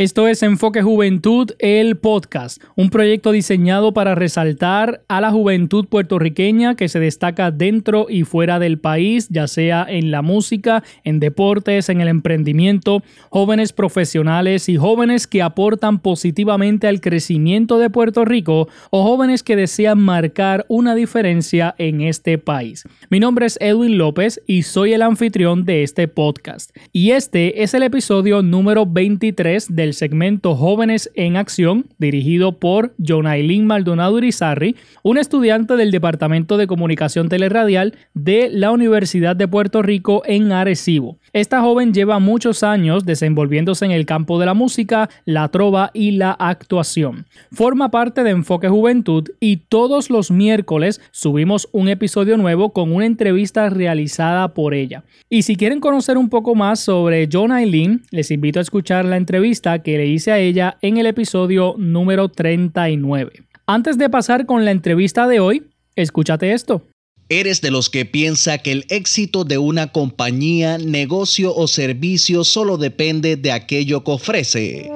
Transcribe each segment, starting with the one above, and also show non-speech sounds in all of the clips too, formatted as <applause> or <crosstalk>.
Esto es Enfoque Juventud, el podcast, un proyecto diseñado para resaltar a la juventud puertorriqueña que se destaca dentro y fuera del país, ya sea en la música, en deportes, en el emprendimiento, jóvenes profesionales y jóvenes que aportan positivamente al crecimiento de Puerto Rico o jóvenes que desean marcar una diferencia en este país. Mi nombre es Edwin López y soy el anfitrión de este podcast. Y este es el episodio número 23 del segmento Jóvenes en Acción, dirigido por Jonailin Maldonado Urizarri, un estudiante del Departamento de Comunicación Teleradial de la Universidad de Puerto Rico en Arecibo. Esta joven lleva muchos años desenvolviéndose en el campo de la música, la trova y la actuación. Forma parte de Enfoque Juventud y todos los miércoles subimos un episodio nuevo con una entrevista realizada por ella. Y si quieren conocer un poco más sobre John Eileen, les invito a escuchar la entrevista que le hice a ella en el episodio número 39. Antes de pasar con la entrevista de hoy, escúchate esto. ¿Eres de los que piensa que el éxito de una compañía, negocio o servicio solo depende de aquello que ofrece?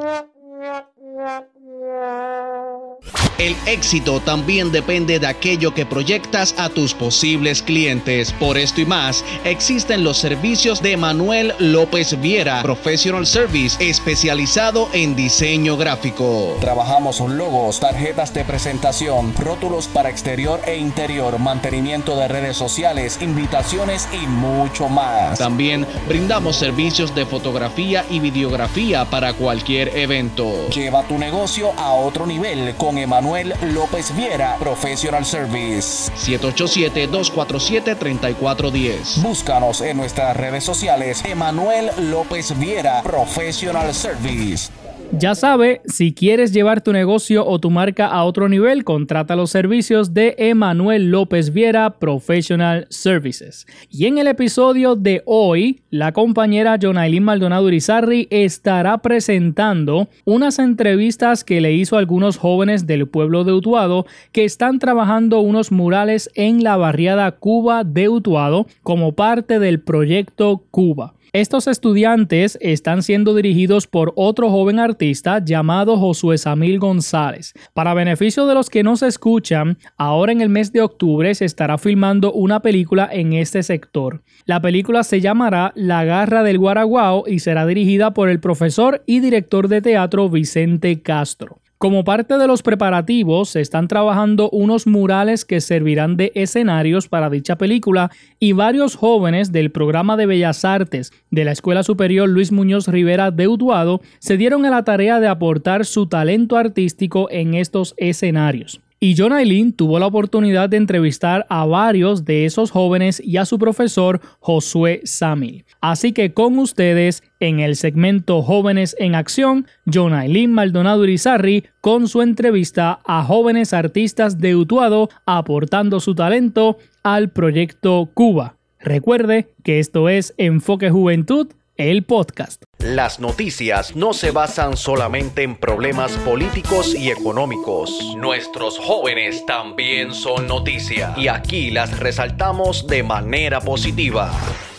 El éxito también depende de aquello que proyectas a tus posibles clientes. Por esto y más, existen los servicios de Manuel López Viera, Professional Service, especializado en diseño gráfico. Trabajamos logos, tarjetas de presentación, rótulos para exterior e interior, mantenimiento de redes sociales, invitaciones y mucho más. También brindamos servicios de fotografía y videografía para cualquier evento. Lleva tu negocio a otro nivel con Emanuel López Viera, Professional Service. 787-247-3410. Búscanos en nuestras redes sociales. Emanuel López Viera, Professional Service. Ya sabe, si quieres llevar tu negocio o tu marca a otro nivel, contrata los servicios de Emanuel López Viera Professional Services. Y en el episodio de hoy, la compañera Jonailin Maldonado Urizarri estará presentando unas entrevistas que le hizo a algunos jóvenes del pueblo de Utuado que están trabajando unos murales en la barriada Cuba de Utuado como parte del proyecto Cuba. Estos estudiantes están siendo dirigidos por otro joven artista llamado Josué Samil González. Para beneficio de los que no se escuchan, ahora en el mes de octubre se estará filmando una película en este sector. La película se llamará La Garra del Guaraguao y será dirigida por el profesor y director de teatro Vicente Castro. Como parte de los preparativos, se están trabajando unos murales que servirán de escenarios para dicha película y varios jóvenes del programa de Bellas Artes de la Escuela Superior Luis Muñoz Rivera de Utuado se dieron a la tarea de aportar su talento artístico en estos escenarios. Y John tuvo la oportunidad de entrevistar a varios de esos jóvenes y a su profesor Josué Samil. Así que con ustedes, en el segmento Jóvenes en Acción, John Aileen Maldonado Irizarri con su entrevista a jóvenes artistas de Utuado aportando su talento al proyecto Cuba. Recuerde que esto es Enfoque Juventud el podcast. Las noticias no se basan solamente en problemas políticos y económicos. Nuestros jóvenes también son noticia y aquí las resaltamos de manera positiva.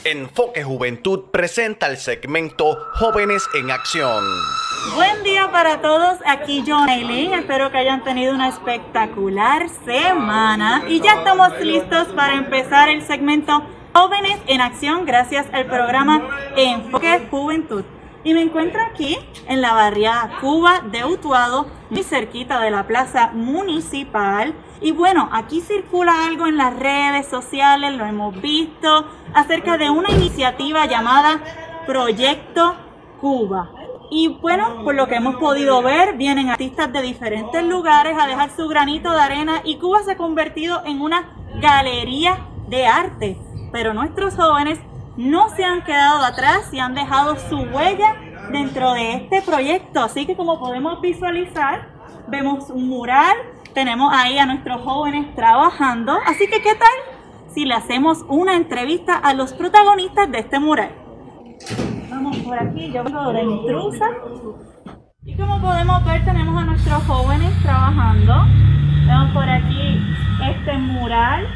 Enfoque Juventud presenta el segmento Jóvenes en Acción. Buen día para todos, aquí John Eileen. Espero que hayan tenido una espectacular semana y ya estamos listos para empezar el segmento Jóvenes en Acción gracias al programa Enfoque Juventud. Y me encuentro aquí en la barriada Cuba de Utuado, muy cerquita de la plaza municipal. Y bueno, aquí circula algo en las redes sociales, lo hemos visto, acerca de una iniciativa llamada Proyecto Cuba. Y bueno, por lo que hemos podido ver, vienen artistas de diferentes lugares a dejar su granito de arena y Cuba se ha convertido en una galería de arte pero nuestros jóvenes no se han quedado atrás y han dejado su huella dentro de este proyecto. Así que como podemos visualizar, vemos un mural, tenemos ahí a nuestros jóvenes trabajando. Así que, ¿qué tal si le hacemos una entrevista a los protagonistas de este mural? Vamos por aquí, yo vengo de intrusa. Y como podemos ver, tenemos a nuestros jóvenes trabajando. Vemos por aquí este mural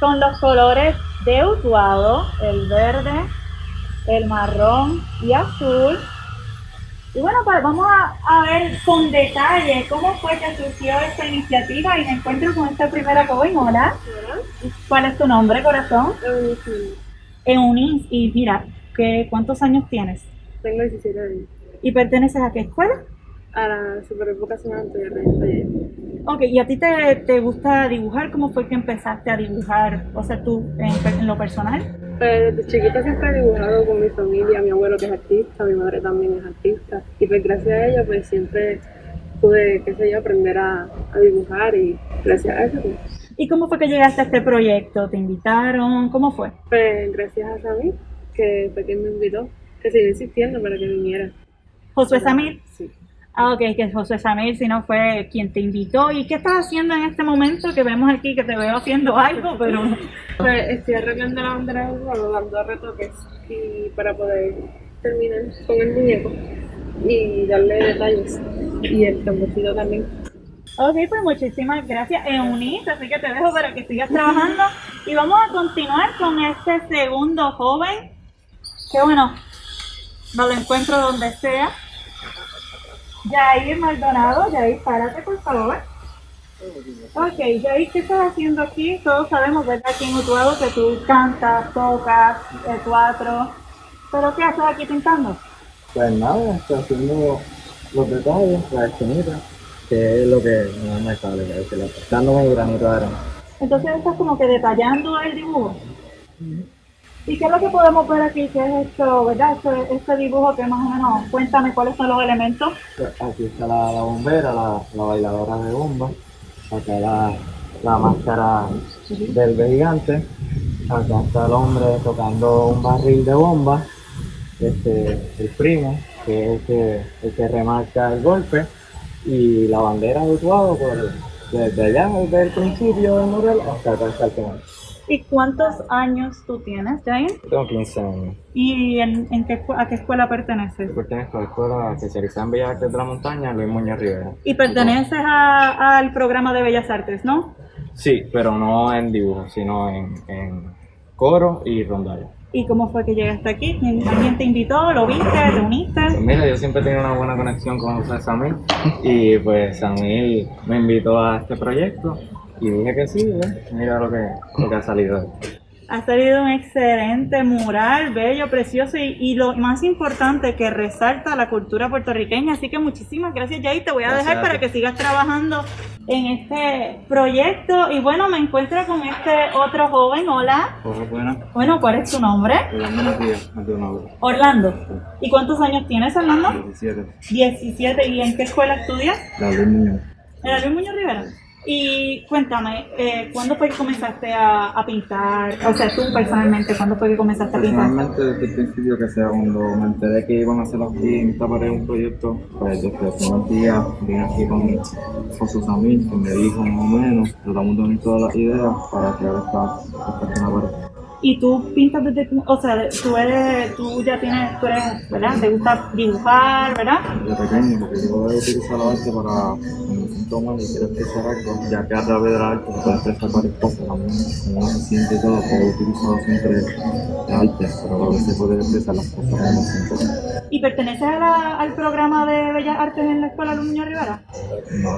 con los colores de Utuado, el verde, el marrón y azul. Y bueno, pues vamos a, a, ver con detalle cómo fue que surgió esta iniciativa y me encuentro con esta primera joven. Hola. ¿Cuál es tu nombre, corazón? Eunice. Eunice. Y mira, ¿qué, ¿cuántos años tienes? Tengo 17 años. ¿Y perteneces a qué escuela? A la Super Vocacional de Taller. Ok, ¿y a ti te, te, gusta dibujar? ¿Cómo fue que empezaste a dibujar? O sea, tú en, en lo personal. Pues desde chiquita siempre he dibujado con mi familia, mi abuelo que es artista, mi madre también es artista. Y pues gracias a ello pues siempre pude, qué sé yo, aprender a, a dibujar y gracias a eso pues. ¿Y cómo fue que llegaste a este proyecto? ¿Te invitaron? ¿Cómo fue? Pues gracias a Samir, que fue quien me invitó, que sigue insistiendo para que viniera. ¿Josué Samir? Sí. Ah, ok, que José Samir, si no fue quien te invitó. ¿Y qué estás haciendo en este momento que vemos aquí que te veo haciendo algo, pero... <laughs> Pues estoy arreglando la bandera dando retoques y para poder terminar con el muñeco y darle detalles. Y el tamborcito también. Ok, pues muchísimas gracias, Eunice. Así que te dejo para que sigas trabajando. Y vamos a continuar con este segundo joven. Que bueno, me lo encuentro donde sea. Jair Maldonado, Jair, párate por favor. Ok, Jair, ¿qué estás haciendo aquí? Todos sabemos, ¿verdad? Aquí en Utuado que tú cantas, tocas, el teatro. ¿Pero qué haces aquí pintando? Pues nada, estoy haciendo los detalles, la esquinita, que es lo que no me sale, que es que dándome el granito de arena. Entonces estás como que detallando el dibujo. ¿Y qué es lo que podemos ver aquí? ¿Qué es esto, verdad? Este, este, dibujo que más o menos, cuéntame cuáles son los elementos. Pues aquí está la, la bombera, la, la, bailadora de bomba, acá la, la máscara del gigante, acá está el hombre tocando un barril de bomba, este, el primo, que es el que, el que remarca el golpe, y la bandera de Utuado, pues, desde allá, desde el principio del mural hasta el final. ¿Y cuántos años tú tienes, Jair? Tengo 15 años. ¿Y en, en qué, a qué escuela perteneces? Yo pertenezco a la Escuela Especializada en Bellas Artes de la Montaña, Luis Muñoz Rivera. ¿Y perteneces a, al programa de Bellas Artes, no? Sí, pero no en dibujo, sino en, en coro y rondalla. ¿Y cómo fue que llegaste aquí? ¿Alguien te invitó? ¿Lo viste? ¿Te uniste? Pues mira, yo siempre tenido una buena conexión con José Samir y pues Samir me invitó a este proyecto y dije que sí, ¿eh? mira lo que, lo que ha salido. Ha salido un excelente mural, bello, precioso y, y, lo más importante que resalta la cultura puertorriqueña. Así que muchísimas gracias, Jay. Te voy a Gracias dejar a para que sigas trabajando en este proyecto. Y bueno, me encuentro con este otro joven. Hola. Pues buena, Bueno, ¿cuál es tu nombre? días, Maldonado. Orlando. ¿Y cuántos años tienes, Orlando? 17, 17. ¿Y en qué escuela estudias? la Luis Muñoz. En la Luis Muñoz Rivera. Y cuéntame, eh, ¿cuándo fue que comenzaste a, a pintar? O sea, tú personalmente, ¿cuándo fue que comenzaste a pintar? Personalmente desde el principio que sea cuando me enteré que iban a hacer en esta pared un proyecto, pues desde el primer día vine aquí con José Samir que me dijo más o menos, tratamos de unir todas las ideas para crear esta, esta pared. Y tú pintas desde, o sea, tú eres, tú ya tienes, tú eres, ¿verdad? Te gusta dibujar, ¿verdad? Desde pequeño, porque yo a utilizar la arte para siento mal y quiero expresar algo, ya que a través de la arte se puede expresar varias cosas también, como uno se siente todo, puedo utilizar siempre el arte, pero a veces puede expresar las cosas como siento. ¿Y perteneces a la- al programa de Bellas Artes en la Escuela Muñoz Rivera? No,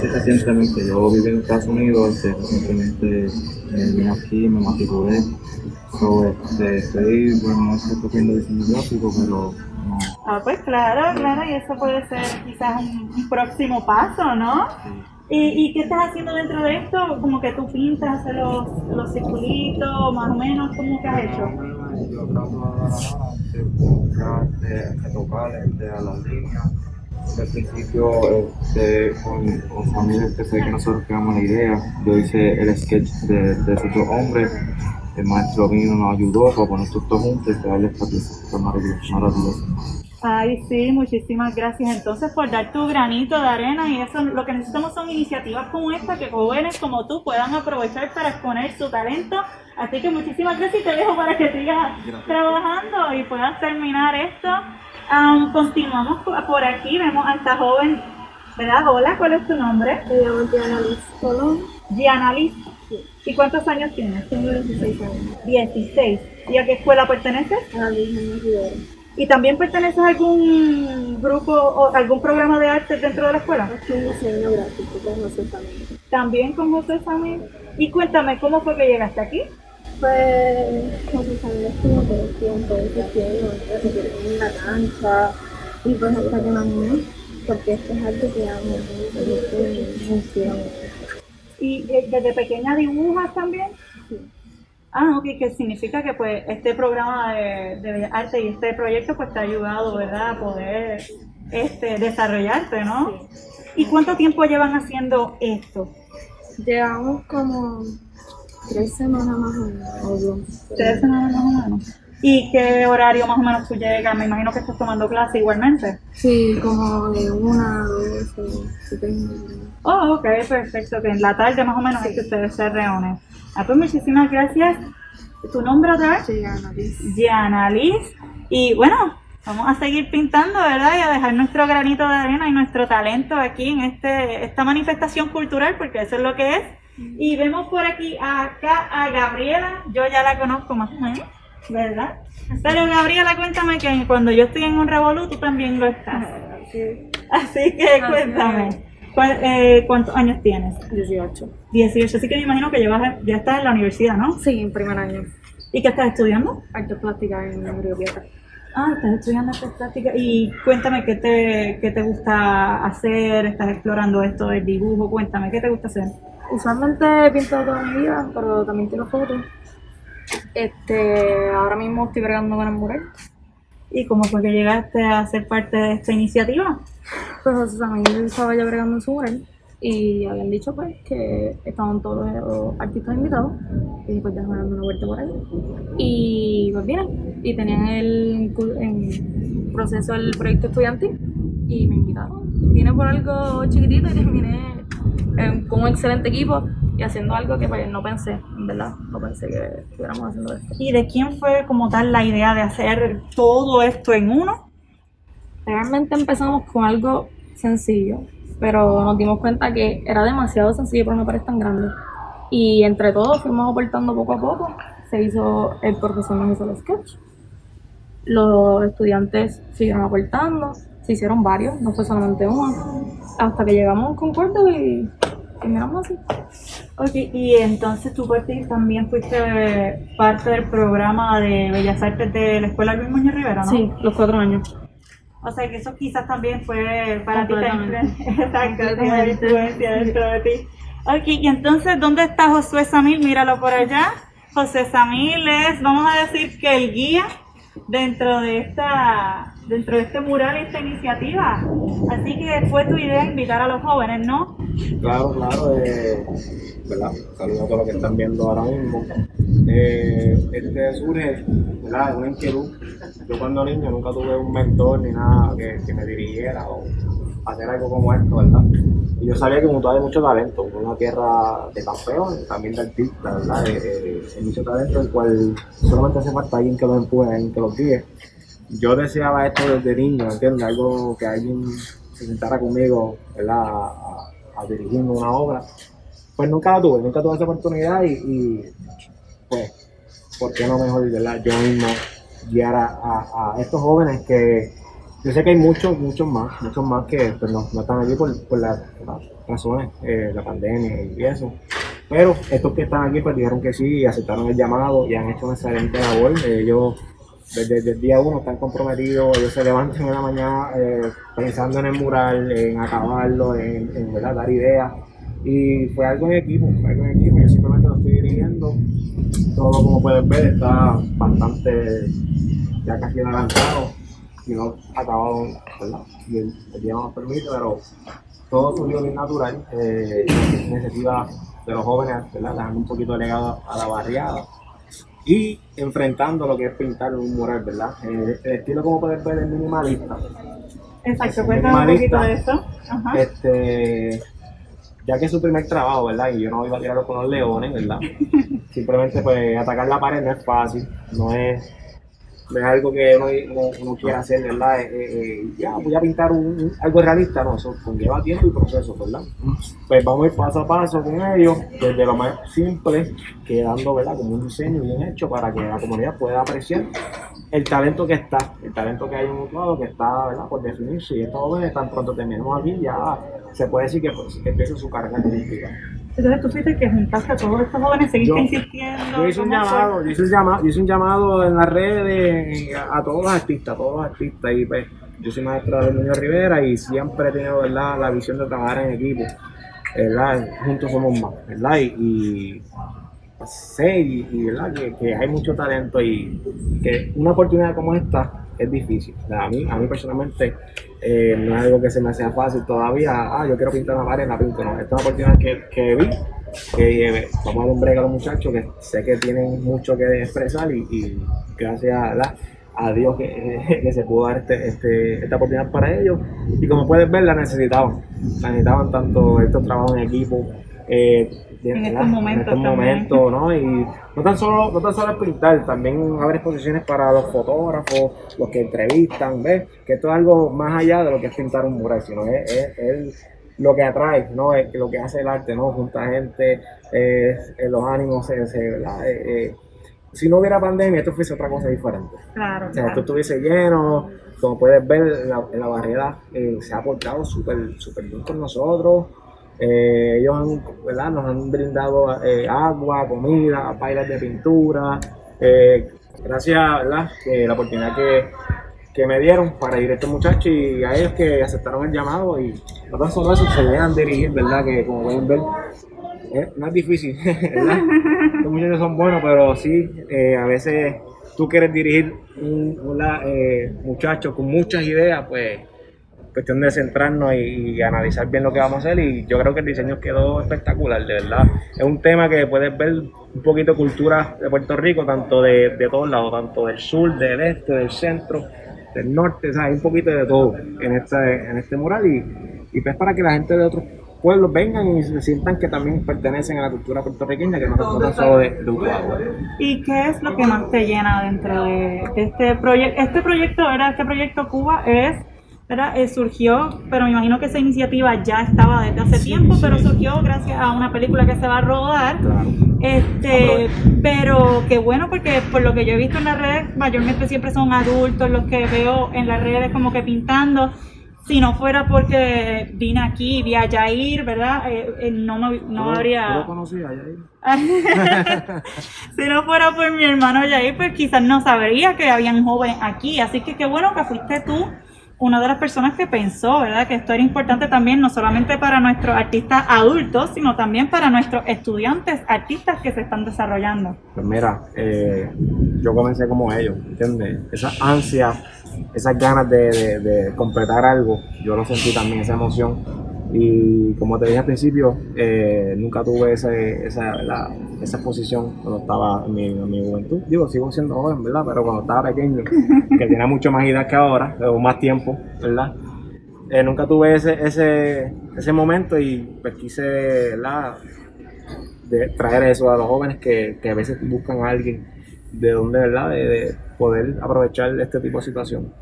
sí recientemente, yo viví en Estados Unidos, este, recientemente eh, vine aquí, me matriculé, so, este, estoy, bueno, no estoy cogiendo diseño gráfico, pero no, Ah, pues claro, claro, y eso puede ser quizás un, un próximo paso, ¿no? ¿Y, ¿Y qué estás haciendo dentro de esto? Como que tú pintas, haces los, los circulitos, más o menos, ¿cómo que has hecho? Yo trato de buscar, de tocar este, a las líneas. Al principio, este, con, con familia, fue que nosotros creamos la idea. Yo hice el sketch de, de esos dos hombres. El maestro vino, nos ayudó para poner estos dos juntos y crearle esta pieza. Fue maravilloso. maravilloso. Ay, sí, muchísimas gracias entonces por dar tu granito de arena y eso lo que necesitamos son iniciativas como esta que jóvenes como tú puedan aprovechar para exponer su talento. Así que muchísimas gracias y te dejo para que sigas trabajando y puedas terminar esto. Am, continuamos por aquí, vemos a esta joven, ¿verdad? Hola, ¿cuál es tu nombre? Me llamo Diana Liz Colón, Gianna Liz. ¿Y cuántos años tienes? tengo 16 años. 16. ¿Y a qué escuela perteneces? A la Muñoz Rivera. ¿Y también perteneces a algún grupo o algún programa de arte dentro de la escuela? Estoy en diseño gráfico con José también. También con José Samir. Y cuéntame, ¿cómo fue que llegaste aquí? Pues José también estuvo todo el tiempo insistiendo en la cancha y pues hasta que me animé, porque esto es algo que amo, y esto me inspira mucho. ¿Y de- desde pequeña dibujas también? Sí. Ah, ok, que significa que pues este programa de, Artes y este proyecto pues te ha ayudado, ¿verdad? A poder este, desarrollarte, ¿no? ¿Y cuánto tiempo llevan haciendo esto? Llevamos como tres semanas más o menos, o dos. ¿Tres semanas más o menos? ¿Y qué horario más o menos tú llegas? Me imagino que estás tomando clase igualmente. Sí, como de una, dos, media. Oh, ok, perfecto. Que en la tarde más o menos es que ustedes se reúnen. Ah, pues muchísimas gracias. ¿Tu nombre otra vez? Sí, Ana Liz. Y bueno, vamos a seguir pintando, ¿verdad? Y a dejar nuestro granito de arena y nuestro talento aquí en este, esta manifestación cultural, porque eso es lo que es. Y vemos por aquí acá a Gabriela, yo ya la conozco más o menos, ¿verdad? Pero Gabriela, cuéntame que cuando yo estoy en un revolú, tú también lo estás. Sí, Así que cuéntame, ¿cuál- eh, ¿cuántos años tienes? 18. 18, así que me imagino que llevas, ya estás en la universidad, ¿no? Sí, en primer año. ¿Y qué estás estudiando? Arte plástica en Río Piedra. Ah, estás estudiando artes plásticas y cuéntame qué te, qué te gusta hacer, estás explorando esto del dibujo, cuéntame, ¿qué te gusta hacer? Usualmente he pintado toda mi vida, pero también tiro fotos. Este, ahora mismo estoy bregando con el mural. ¿Y cómo fue que llegaste a ser parte de esta iniciativa? Pues José también estaba ya bregando en su mural y habían dicho pues que estaban todos los artistas invitados y pues déjame darme una vuelta por ahí. Y pues vine y tenían el proceso el proyecto estudiantil y me invitaron. Vine por algo chiquitito y terminé eh, con un excelente equipo y haciendo algo que pues no pensé, en verdad, no pensé que estuviéramos haciendo esto. ¿Y de quién fue como tal la idea de hacer todo esto en uno? Realmente empezamos con algo sencillo, pero nos dimos cuenta que era demasiado sencillo para una pared tan grande. Y entre todos fuimos aportando poco a poco. Se hizo, el profesor nos hizo el sketch. Los estudiantes siguieron aportando, se hicieron varios, no fue solamente uno. Hasta que llegamos a un concuerdo y terminamos así. Ok, y entonces tú también fuiste parte del programa de Bellas Artes de la Escuela Luis Muñoz Rivera, ¿no? Sí, los cuatro años. O sea que eso quizás también fue para ti <laughs> exacto, la influencia dentro de ti. Ok, y entonces, ¿dónde está Josué Samil? Míralo por allá. José Samil es, vamos a decir que el guía dentro de esta dentro de este mural, esta iniciativa. Así que fue tu idea invitar a los jóvenes, ¿no? Claro, claro, eh, ¿verdad? Saludos a todos los que están viendo ahora mismo. Eh, este surge, ¿verdad? Es una inquietud. Yo cuando niño nunca tuve un mentor ni nada que, que me dirigiera o hacer algo como esto, ¿verdad? Y yo sabía que Mutua hay mucho talento, una tierra de campeones, también de artistas, ¿verdad? Hay mucho talento, el cual solamente hace falta alguien que lo empuje, alguien que lo guíe. Yo deseaba esto desde niño, ¿entiendes? Algo que alguien se sentara conmigo, ¿verdad? A, a- dirigirme una obra. Pues nunca la tuve, nunca tuve esa oportunidad y, pues, ¿por qué no mejor, ¿verdad? Yo mismo guiar a- a estos jóvenes que yo sé que hay muchos, muchos más, muchos más que pues, no, están aquí por, las, razones, eh, la pandemia y eso. Pero estos que están aquí pues dijeron que sí aceptaron el llamado y han hecho una excelente labor. Eh, Ellos desde, desde el día uno están comprometidos, ellos se levantan en la mañana eh, pensando en el mural, en acabarlo, en, dar ideas. Y fue algo en equipo, fue algo en equipo, yo simplemente lo estoy dirigiendo. Todo como pueden ver está bastante ya casi adelantado y no acabado, ¿verdad? Y el, el día no nos permite, pero todo surgió bien natural. Eh, iniciativa de los jóvenes, ¿verdad? Dejando un poquito de legado a la barriada y enfrentando lo que es pintar un mural, ¿verdad? Eh, el estilo, como puedes ver, es minimalista. Exacto, cuéntame un poquito de eso. Ajá. Este, ya que es su primer trabajo, ¿verdad? Y yo no iba a tirarlo con los leones, ¿verdad? <laughs> Simplemente, pues, atacar la pared no es fácil, no es, no es algo que uno, uno- uno quiera hacer, ¿verdad? Eh, eh, eh, ya, voy a pintar un, algo realista, no, eso conlleva tiempo y proceso, ¿verdad? Pues vamos a ir paso a paso con ellos, desde lo más simple, quedando, ¿verdad? Como un diseño bien hecho para que la comunidad pueda apreciar el talento que está, el talento que hay en un lado que está ¿verdad? por definirse. Y estos jóvenes, tan pronto terminemos aquí, ya se puede decir que, pues, empieza su carrera artística. Entonces tú fuiste que juntaste a todos estos jóvenes, seguiste Yo- insistiendo. Yo hice un llamado, yo hice un llamado, yo hice un llamado en las redes a, a todos los artistas, a todos los artistas y pues yo soy maestro de Niño Rivera y siempre he tenido ¿verdad? la visión de trabajar en equipo, ¿verdad? Juntos somos más, ¿verdad? Y, y sé y, y, ¿verdad? Que, que hay mucho talento y que una oportunidad como esta es difícil. A mí, a mí personalmente eh, no es algo que se me sea fácil todavía. Ah, yo quiero pintar una pared, la pinto. No, esta es una oportunidad que, que vi, que eh, vamos a dar un break a los muchachos que sé que tienen mucho que expresar y, gracias a Dios que, <laughs> que se pudo dar este, este, esta oportunidad para ellos. Y como puedes ver, la necesitaban. La necesitaban tanto estos trabajos en equipo. eh, En estos momentos En estos también. momentos, ¿no? Y no tan solo, no tan solo es pintar, también haber exposiciones para los fotógrafos, los que entrevistan, ¿ves? Que esto es algo más allá de lo que es pintar un mural, sino es, es- es lo que atrae, ¿no? Es lo que hace el arte, ¿no? Junta gente, eh, los ánimos, se. Eh, eh, si no hubiera pandemia, esto fuese otra cosa diferente. Claro, O sea, claro. esto estuviese lleno, como puedes ver, la, la barrera eh, se ha portado súper súper bien con nosotros. Eh, ellos han, ¿verdad? nos han brindado eh, agua, comida, bailes de pintura. Eh, gracias la oportunidad que, que me dieron para ir a estos muchachos y a ellos que aceptaron el llamado y no tan solo eso, se dejan dirigir, ¿verdad? Que como pueden ver, no es difícil, <laughs> ¿verdad? <laughs> Los muchachos son buenos, pero sí, a veces tú quieres dirigir un. Eh, muchacho con muchas ideas, pues cuestión de centrarnos y, analizar bien lo que vamos a hacer y yo creo que el diseño quedó espectacular, de verdad. Es un tema que puedes ver un poquito cultura de Puerto Rico, tanto de, de todos lados, tanto del sur, del este, del centro, del norte, o sea, hay un poquito de todo en este, en este mural y, pues para que la gente de otros pueblos vengan y se sientan que también pertenecen a la cultura puertorriqueña, que no se trata solo de, de. ¿Y qué es lo que más te llena dentro de, de este proyecto? Este proyecto, ¿verdad? Este proyecto Cuba es, ¿verdad? Eh, surgió, pero me imagino que esa iniciativa ya estaba desde hace tiempo, pero surgió gracias a una película que se va a rodar. Claro. Este, pero qué bueno porque por lo que yo he visto en las redes, mayormente siempre son adultos los que veo en las redes como que pintando. Si no fuera porque vine aquí vi a Jair, ¿verdad? Eh, eh, no, me- no ¿Tú lo- habría... tú lo conocías, Yair? <laughs> si no fuera por mi hermano Jair, pues quizás no sabría que habían jóvenes aquí. Así que qué bueno que fuiste tú una de las personas que pensó, ¿verdad? Que esto era importante también, no solamente para nuestros artistas adultos, sino también para nuestros estudiantes artistas que se están desarrollando. Pues mira, eh, yo comencé como ellos, ¿entiendes? Esa ansia, esas ganas de- de completar algo, yo lo sentí también, esa emoción. Y como te dije al principio, eh, nunca tuve ese- esa, la- esa posición cuando estaba en mi, en mi juventud. Digo, sigo siendo joven, ¿verdad? Pero cuando estaba pequeño, que tenía mucho más edad que ahora, o más tiempo, ¿verdad? Eh, nunca tuve ese, ese, ese momento y pues quise, ¿verdad? de traer eso a los jóvenes que, que a veces buscan a alguien de donde, ¿verdad? De, de poder aprovechar este tipo de situación.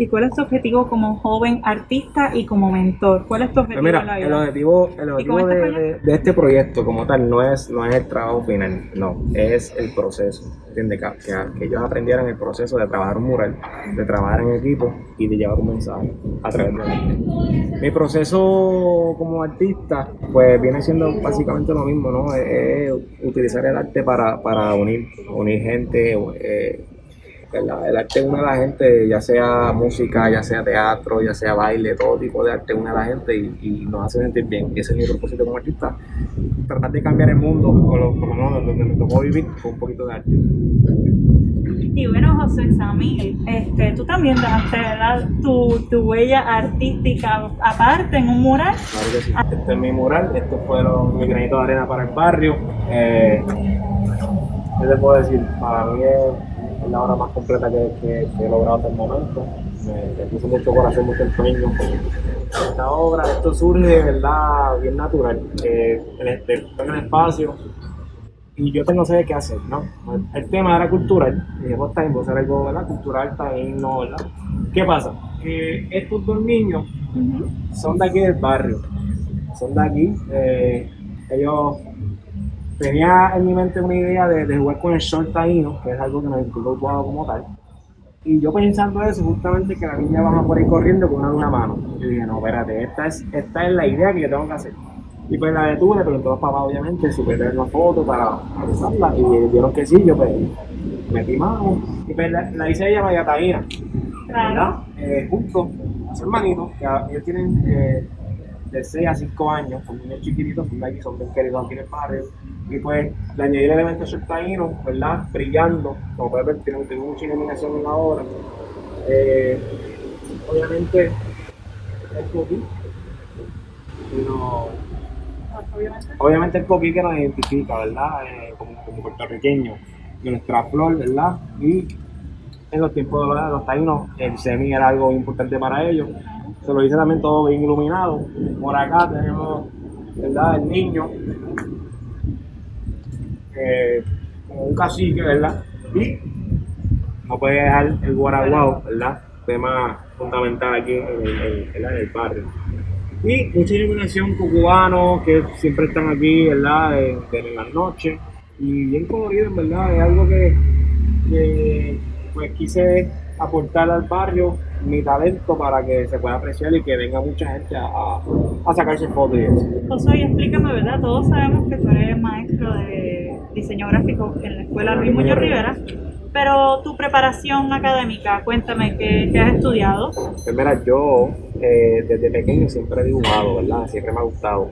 ¿Y cuál es tu objetivo como joven artista y como mentor? ¿Cuál es tu objetivo Pues en la mira, vida? el objetivo, el objetivo este de, proyecto? de- de este proyecto como tal no es, no es el trabajo final, no, es el proceso. ¿entiendes? Que, que- que ellos aprendieran el proceso de trabajar un mural, de trabajar en equipo y de llevar un mensaje a través del arte. Mi proceso como artista, pues viene siendo básicamente lo mismo, ¿no? Es, es utilizar el arte para, para unir, unir gente, eh, ¿verdad? El arte une a la gente, ya sea música, ya sea teatro, ya sea baile, todo tipo de arte une a la gente y, y nos hace sentir bien. Y ese es mi propósito como artista, tratar de cambiar el mundo, o lo, como no, donde me tocó vivir, con un poquito de arte. Y bueno, José Samil, este, tú también dejaste ¿verdad? Tu, tu huella artística aparte en un mural. Claro que sí. Este es mi mural, esto fueron mi granito de arena para el barrio. Eh, ¿Qué te puedo decir? Para mí es, es la obra más completa que, que- que he logrado hasta el momento. Me, me puso mucho corazón, mucho empeño. Esta obra, esto surge de verdad bien natural. Eh, en este, el espacio y yo tengo saber qué hacer, ¿no? El tema era cultural, y voy a hacer algo, ¿verdad? Cultural también, ¿no? ¿verdad? ¿Qué pasa? Que estos dos niños son de aquí del barrio, son de aquí. eh, ellos tenía en mi mente una idea de, de jugar con el short taíno, que es algo que nos inculcó como tal. Y yo pensando eso, justamente que la niña baja por ahí corriendo con una, una mano. Yo dije, no, espérate, esta es, esta es la idea que yo tengo que hacer. Y pues la detuve, le preguntó a los papás, obviamente, si puede tener una foto para usarla. Y dijeron que sí, yo pues metí mano. Y pues la, la hice ella María Taína, ¿verdad? Claro. Eh, junto a su hermanito, que ellos tienen eh, de 6 a 5 años, son niños chiquititos, son de aquí, son bien queridos aquí en el barrio. Y pues le añadí el elemento taíno, ¿verdad? Brillando, como puedes ver, tiene, tiene mucha iluminación en la obra. Eh, obviamente, el coquí. Obviamente. el coquí que nos identifica, ¿verdad? Eh, como, como puertorriqueños, de nuestra flor, ¿verdad? Y en los tiempos de los, taínos, el semi era algo importante para ellos. Se lo hice también todo bien iluminado. Por acá tenemos, ¿verdad? El niño, eh, como un cacique, ¿verdad? Y no puede dejar el guaraguao, ¿verdad? Tema fundamental aquí en el, en- en el barrio. Y mucha iluminación con cubanos que siempre están aquí, ¿verdad? De, de las noches. Y bien colorido, en verdad. Es algo que, que, pues quise aportar al barrio mi talento para que se pueda apreciar y que venga mucha gente a, a, a sacarse fotos y eso. José, explícame, ¿verdad? Todos sabemos que tú eres maestro de diseño gráfico en la escuela Luis Muñoz Rivera, pero tu preparación académica, cuéntame qué, qué has estudiado. Pues mira, yo eh, desde pequeño siempre he dibujado, ¿verdad? Siempre me ha gustado.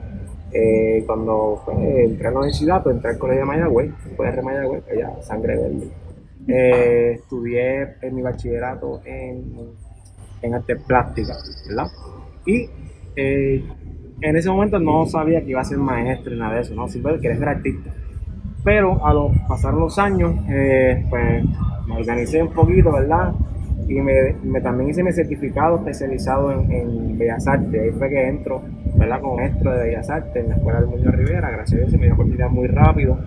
Eh, cuando pues, entré a la universidad, pues entré al colegio de Mayagüez, después de Mayagüez, allá, sangre verde. Eh, estudié en mi bachillerato en, en arte plástica, ¿verdad? Y eh, en ese momento no sabía que iba a ser maestro ni nada de eso, ¿no? Simplemente quería ser artista. Pero a los pasar los años, eh, pues me organicé un poquito, ¿verdad? Y me, me- también hice mi certificado especializado en, en Bellas Artes. Ahí fue que entro, ¿verdad? Como maestro de Bellas Artes en la Escuela del Muñoz Rivera. Gracias a Dios se me dio oportunidad muy rápido.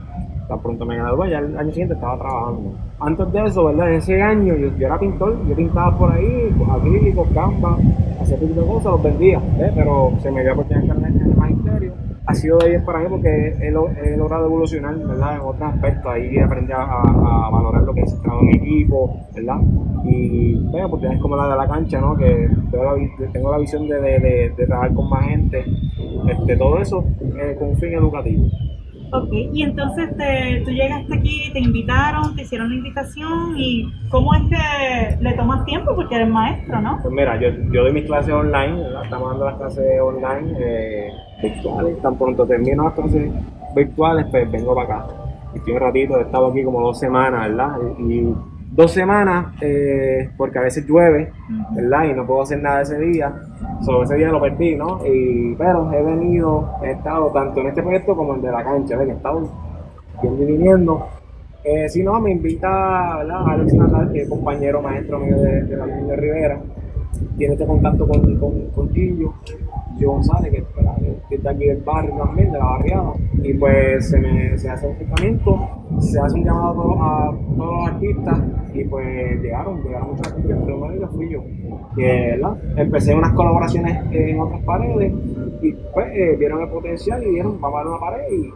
Tan pronto me gradué, ya el año siguiente estaba trabajando. Antes de eso, ¿verdad? En ese año yo, era pintor, yo pintaba por ahí, acrílicos, canvas, hacía tipo de cosas, los vendía. Pero se me dio oportunidad de estar en el magisterio. Ha sido de 10 para mí porque he, he logrado evolucionar, ¿verdad? En otros aspectos. Ahí aprendí a, a- valorar lo que es el en equipo, ¿verdad? Y bueno, oportunidades como la de la cancha, ¿no? Que tengo la, visión de, de- de- de trabajar con más gente. Este, todo eso eh, con un fin educativo. Ok, y entonces te, tú llegaste aquí, te invitaron, te hicieron la invitación y ¿cómo es que le tomas tiempo? Porque eres maestro, ¿no? Pues mira, yo, yo doy mis clases online, ¿verdad? Estamos dando las clases online eh, virtuales. Tan pronto termino las clases virtuales, pues vengo para acá. Estoy un ratito, he estado aquí como dos semanas, ¿verdad? Y, y dos semanas, eh, porque a veces llueve, ¿verdad? Y no puedo hacer nada ese día. Solo ese día lo perdí, ¿no? Y, pero he venido, he estado tanto en este proyecto como en el de la cancha, ¿ves? He estado yendo y viniendo. Eh, si no, me invita ¿verdad? Alex Natal, que es compañero maestro mío de, de la Unión de Rivera. Tiene este contacto con, con, con Gillo, González, que, que está aquí del barrio también, de la barriada. Y pues se, me, se hace un acercamiento, se hace un llamado a todos, los artistas y pues llegaron, llegaron muchos artistas, pero uno de ellos fui yo. Que. Empecé unas colaboraciones en otras paredes y pues eh, vieron el potencial y dijeron, vamos a una pared y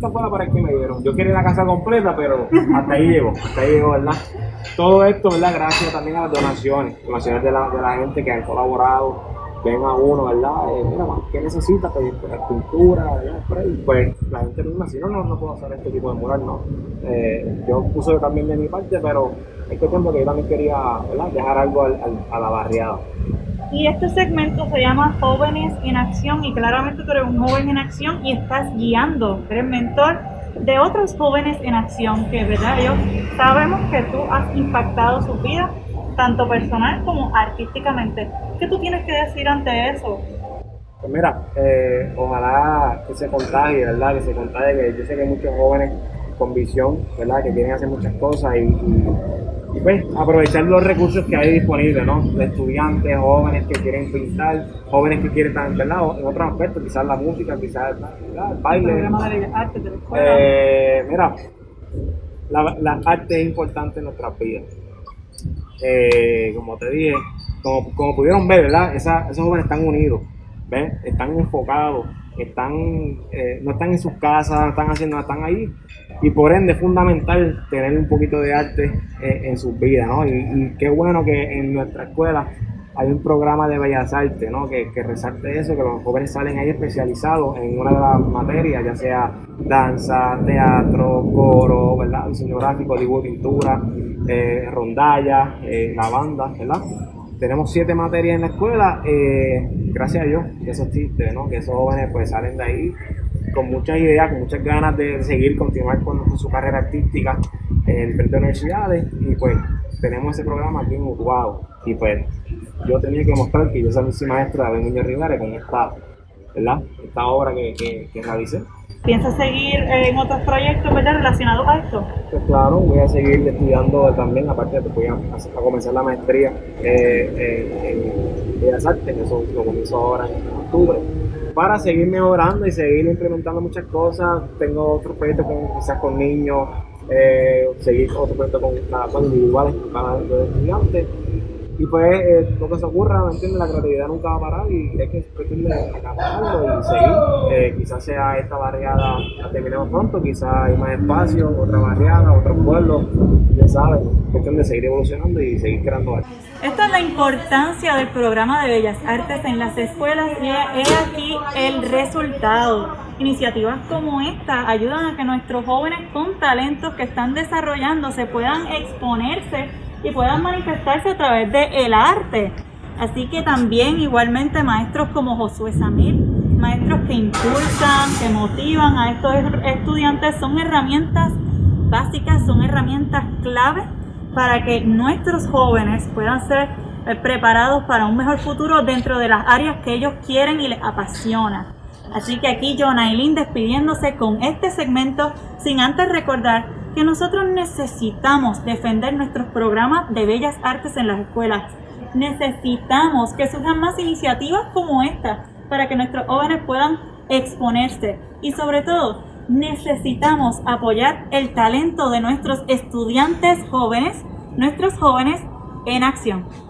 esta fue la pared que me dieron. Yo quería la casa completa, pero hasta ahí llegó, hasta ahí llegó, ¿verdad? Todo esto, ¿verdad? Gracias también a las donaciones, donaciones de la, de la gente que han colaborado, ven a uno, ¿verdad? Eh, mira, ¿qué necesitas? Pues, pues, pintura, ¿verdad? Pues la gente misma, si no, no, no puedo hacer este tipo de mural, ¿no? Eh, yo puse también de mi parte, pero es cuestión de que yo también quería, ¿verdad? Dejar algo al- al- a la barriada. Y este segmento se llama Jóvenes en Acción y claramente tú eres un joven en acción y estás guiando, eres mentor de otros jóvenes en acción que, ¿verdad? Ellos sabemos que tú has impactado su vida, tanto personal como artísticamente. ¿Qué tú tienes que decir ante eso? Pues mira, eh, ojalá que se contagie, ¿verdad? Que se contagie, que yo sé que hay muchos jóvenes con visión, ¿verdad? Que quieren hacer muchas cosas y, y- y, pues aprovechar los recursos que hay disponibles, ¿no? De estudiantes, jóvenes que quieren pintar, jóvenes que quieren estar, ¿verdad? En otros aspectos, quizás la música, quizás ¿verdad? el baile. programa de Bellas Artes de la escuela. Eh, mira, la, la arte es importante en nuestras vidas. Eh, como te dije, como, como pudieron ver, ¿verdad? Esos jóvenes están unidos, ¿ves? Están enfocados están, eh, no están en sus casas, no están haciendo, están ahí. Y por ende es fundamental tener un poquito de arte eh, en sus vidas, ¿no? Y, qué bueno que en nuestra escuela hay un programa de bellas artes, ¿no? Que, que, resalte eso, que los jóvenes salen ahí especializados en una de las materias, ya sea danza, teatro, coro, ¿verdad? Diseño gráfico, dibujo, pintura, eh, rondalla, eh, la banda, ¿verdad? Tenemos siete materias en la escuela, eh, gracias a Dios, que eso existe, ¿no? Que esos jóvenes pues salen de ahí con muchas ideas, con muchas ganas de seguir, continuar con, su carrera artística en diferentes universidades y pues tenemos ese programa aquí en Utuado y pues yo tenía que mostrar que yo soy maestra de Niño Rivera con esta, ¿verdad? esta obra que, que, que realicé. ¿Piensas seguir en otros proyectos ¿verdad? relacionados a esto? Pues claro, voy a seguir estudiando también, aparte de que voy a, a comenzar la maestría eh, en Bellas Artes, que eso lo comienzo ahora en octubre, para seguir mejorando y seguir implementando muchas cosas. Tengo otros proyectos con, quizás con niños, eh, seguir otros proyectos con, con individuales, con de estudiantes y pues lo que se ocurra, ¿me entiendes? La creatividad nunca va a parar y hay que cuestión de y seguir. Eh, quizás sea esta barriada, la terminemos pronto, quizás hay más espacio, otra barriada, otro pueblo, ya sabes, cuestión de seguir evolucionando y seguir creando arte. Esta es la importancia del programa de Bellas Artes en las escuelas y es aquí el resultado. Iniciativas como esta ayudan a que nuestros jóvenes con talentos que están desarrollándose puedan exponerse y puedan manifestarse a través del el arte. Así que también igualmente maestros como Josué Samir, maestros que impulsan, que motivan a estos estudiantes, son herramientas básicas, son herramientas clave para que nuestros jóvenes puedan ser eh, preparados para un mejor futuro dentro de las áreas que ellos quieren y les apasiona. Así que aquí Jonailin despidiéndose con este segmento sin antes recordar que nosotros necesitamos defender nuestros programas de bellas artes en las escuelas. Necesitamos que surjan más iniciativas como esta para que nuestros jóvenes puedan exponerse y sobre todo necesitamos apoyar el talento de nuestros estudiantes jóvenes, nuestros jóvenes en acción.